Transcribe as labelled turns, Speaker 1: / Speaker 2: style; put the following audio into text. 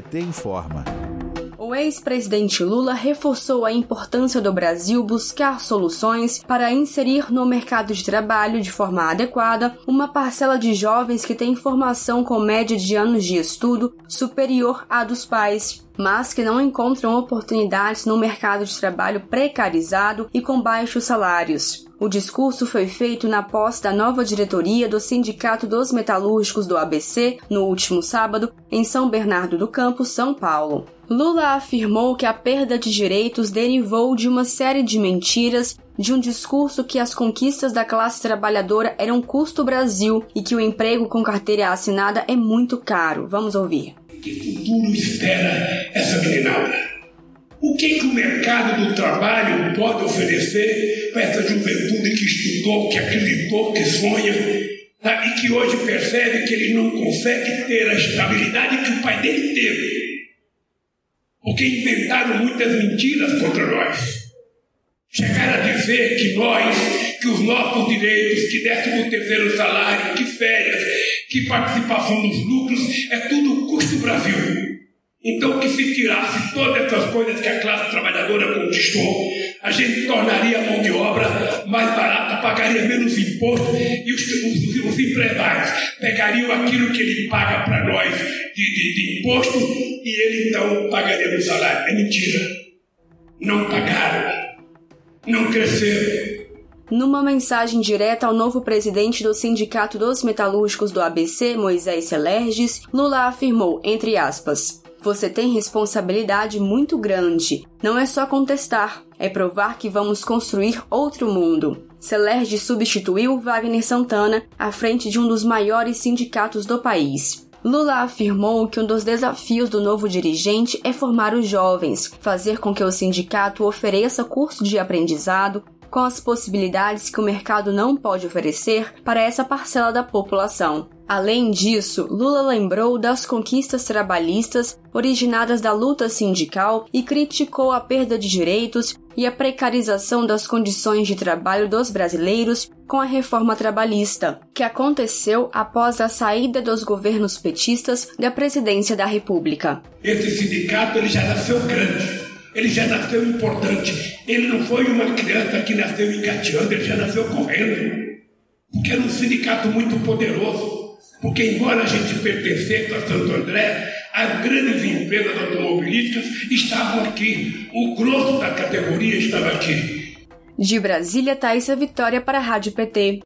Speaker 1: PT informa.
Speaker 2: O ex-presidente Lula reforçou a importância do Brasil buscar soluções para inserir no mercado de trabalho de forma adequada uma parcela de jovens que tem formação com média de anos de estudo superior à dos pais mas que não encontram oportunidades no mercado de trabalho precarizado e com baixos salários. O discurso foi feito na posse da nova diretoria do Sindicato dos Metalúrgicos do ABC no último sábado, em São Bernardo do Campo, São Paulo. Lula afirmou que a perda de direitos derivou de uma série de mentiras de um discurso que as conquistas da classe trabalhadora eram custo Brasil e que o emprego com carteira assinada é muito caro. Vamos ouvir.
Speaker 3: Que futuro espera essa meninada? O que, que o mercado do trabalho pode oferecer para essa juventude que estudou, que acreditou, que sonha tá? e que hoje percebe que ele não consegue ter a estabilidade que o pai dele teve? Porque inventaram muitas mentiras contra nós. Chegaram a dizer que nós, que os nossos direitos, que décimo terceiro salário, que férias, que participação nos lucros, é tudo custo Brasil. Então, que se tirasse todas essas coisas que a classe trabalhadora conquistou, a gente tornaria a mão de obra pagaria menos imposto e os, os, os empresários pegariam aquilo que ele paga para nós de, de, de, imposto e ele então pagaria no salário. É mentira. Não pagaram. Não cresceram.
Speaker 2: Numa mensagem direta ao novo presidente do Sindicato dos Metalúrgicos do ABC, Moisés Celerges, Lula afirmou, entre aspas, você tem responsabilidade muito grande. Não é só contestar, é provar que vamos construir outro mundo. Celerge substituiu Wagner Santana à frente de um dos maiores sindicatos do país. Lula afirmou que um dos desafios do novo dirigente é formar os jovens, fazer com que o sindicato ofereça curso de aprendizado com as possibilidades que o mercado não pode oferecer para essa parcela da população. Além disso, Lula lembrou das conquistas trabalhistas originadas da luta sindical e criticou a perda de direitos e a precarização das condições de trabalho dos brasileiros com a reforma trabalhista, que aconteceu após a saída dos governos petistas da presidência da República.
Speaker 3: Esse sindicato ele já nasceu grande, ele já nasceu importante. Ele não foi uma criança que nasceu engateando, ele já nasceu correndo, porque era um sindicato muito poderoso porque, embora a gente pertencesse a Santo André, as grandes empresas automobilísticas estavam aqui, o grosso da categoria estava aqui.
Speaker 2: De Brasília, Thaisa Vitória para a Rádio PT.